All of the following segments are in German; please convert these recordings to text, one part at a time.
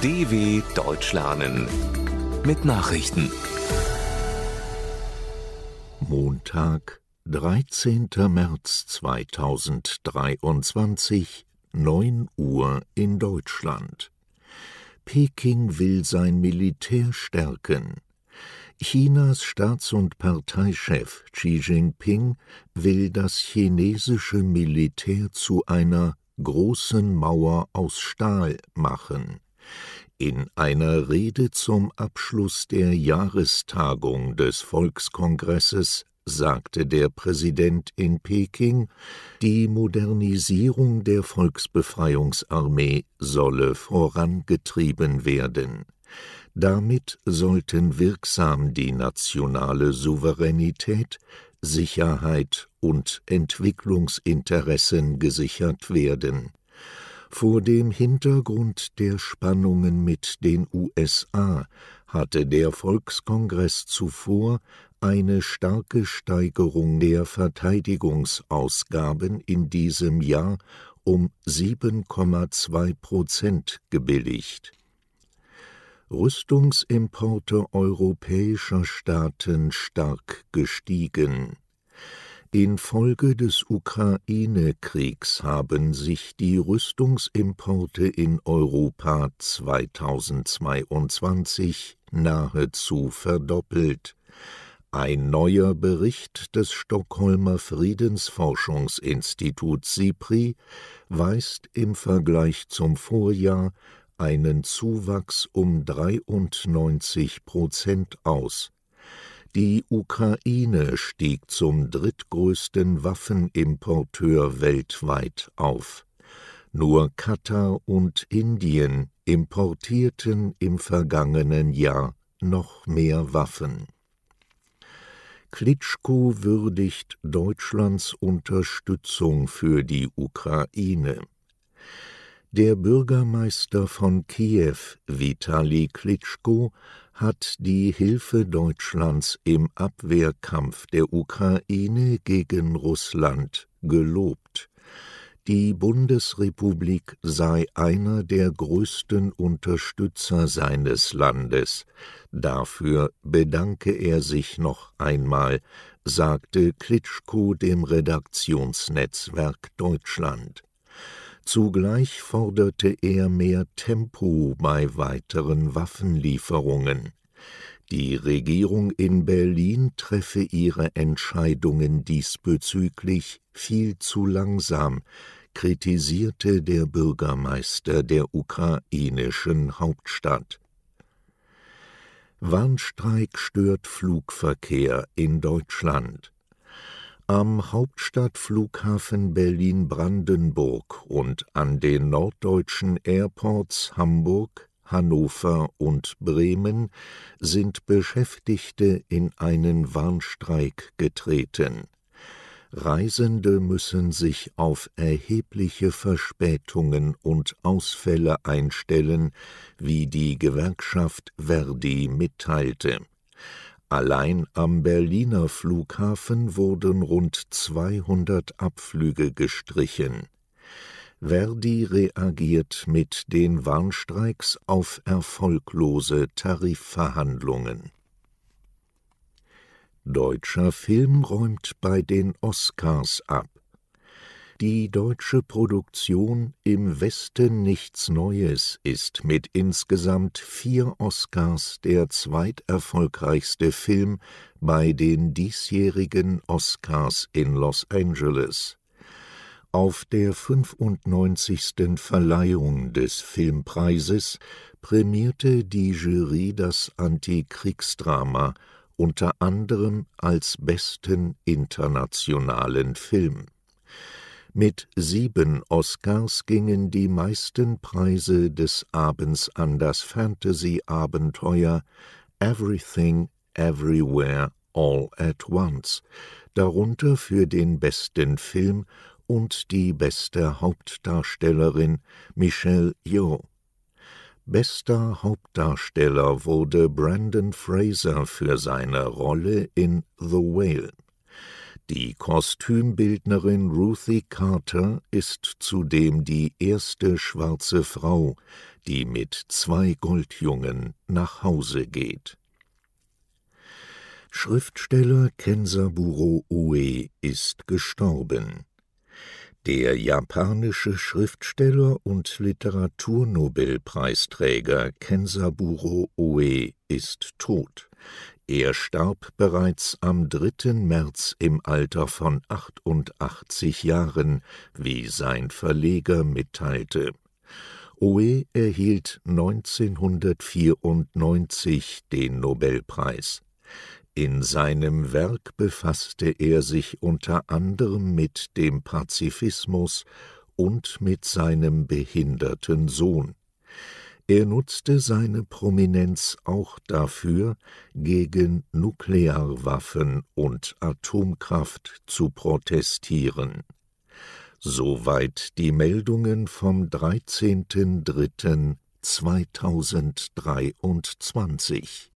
DW Deutsch lernen mit Nachrichten. Montag, 13. März 2023, 9 Uhr in Deutschland. Peking will sein Militär stärken. Chinas Staats- und Parteichef Xi Jinping will das chinesische Militär zu einer großen Mauer aus Stahl machen. In einer Rede zum Abschluss der Jahrestagung des Volkskongresses sagte der Präsident in Peking, die Modernisierung der Volksbefreiungsarmee solle vorangetrieben werden. Damit sollten wirksam die nationale Souveränität, Sicherheit und Entwicklungsinteressen gesichert werden. Vor dem Hintergrund der Spannungen mit den USA hatte der Volkskongress zuvor eine starke Steigerung der Verteidigungsausgaben in diesem Jahr um 7,2 Prozent gebilligt. Rüstungsimporte europäischer Staaten stark gestiegen. Infolge des Ukraine-Kriegs haben sich die Rüstungsimporte in Europa 2022 nahezu verdoppelt. Ein neuer Bericht des Stockholmer Friedensforschungsinstituts SIPRI weist im Vergleich zum Vorjahr einen Zuwachs um 93 Prozent aus. Die Ukraine stieg zum drittgrößten Waffenimporteur weltweit auf. Nur Katar und Indien importierten im vergangenen Jahr noch mehr Waffen. Klitschko würdigt Deutschlands Unterstützung für die Ukraine. Der Bürgermeister von Kiew, Vitali Klitschko, hat die Hilfe Deutschlands im Abwehrkampf der Ukraine gegen Russland gelobt. Die Bundesrepublik sei einer der größten Unterstützer seines Landes. Dafür bedanke er sich noch einmal, sagte Klitschko dem Redaktionsnetzwerk Deutschland. Zugleich forderte er mehr Tempo bei weiteren Waffenlieferungen. Die Regierung in Berlin treffe ihre Entscheidungen diesbezüglich viel zu langsam, kritisierte der Bürgermeister der ukrainischen Hauptstadt. Warnstreik stört Flugverkehr in Deutschland. Am Hauptstadtflughafen Berlin-Brandenburg und an den norddeutschen Airports Hamburg, Hannover und Bremen sind Beschäftigte in einen Warnstreik getreten. Reisende müssen sich auf erhebliche Verspätungen und Ausfälle einstellen, wie die Gewerkschaft Verdi mitteilte. Allein am Berliner Flughafen wurden rund 200 Abflüge gestrichen. Verdi reagiert mit den Warnstreiks auf erfolglose Tarifverhandlungen. Deutscher Film räumt bei den Oscars ab. Die deutsche Produktion Im Westen nichts Neues ist mit insgesamt vier Oscars der zweiterfolgreichste Film bei den diesjährigen Oscars in Los Angeles. Auf der 95. Verleihung des Filmpreises prämierte die Jury das Antikriegsdrama unter anderem als besten internationalen Film. Mit sieben Oscars gingen die meisten Preise des Abends an das Fantasy-Abenteuer Everything Everywhere All at Once, darunter für den besten Film und die beste Hauptdarstellerin Michelle Yeoh. Bester Hauptdarsteller wurde Brandon Fraser für seine Rolle in The Whale. Die Kostümbildnerin Ruthie Carter ist zudem die erste schwarze Frau, die mit zwei Goldjungen nach Hause geht. Schriftsteller Kensaburo Ue ist gestorben. Der japanische Schriftsteller und Literaturnobelpreisträger Kensaburo Ue ist tot. Er starb bereits am 3. März im Alter von 88 Jahren, wie sein Verleger mitteilte. Oe erhielt 1994 den Nobelpreis. In seinem Werk befasste er sich unter anderem mit dem Pazifismus und mit seinem behinderten Sohn. Er nutzte seine Prominenz auch dafür, gegen Nuklearwaffen und Atomkraft zu protestieren. Soweit die Meldungen vom 13.03.2023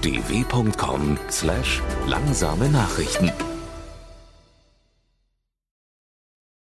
dw.com/langsame Nachrichten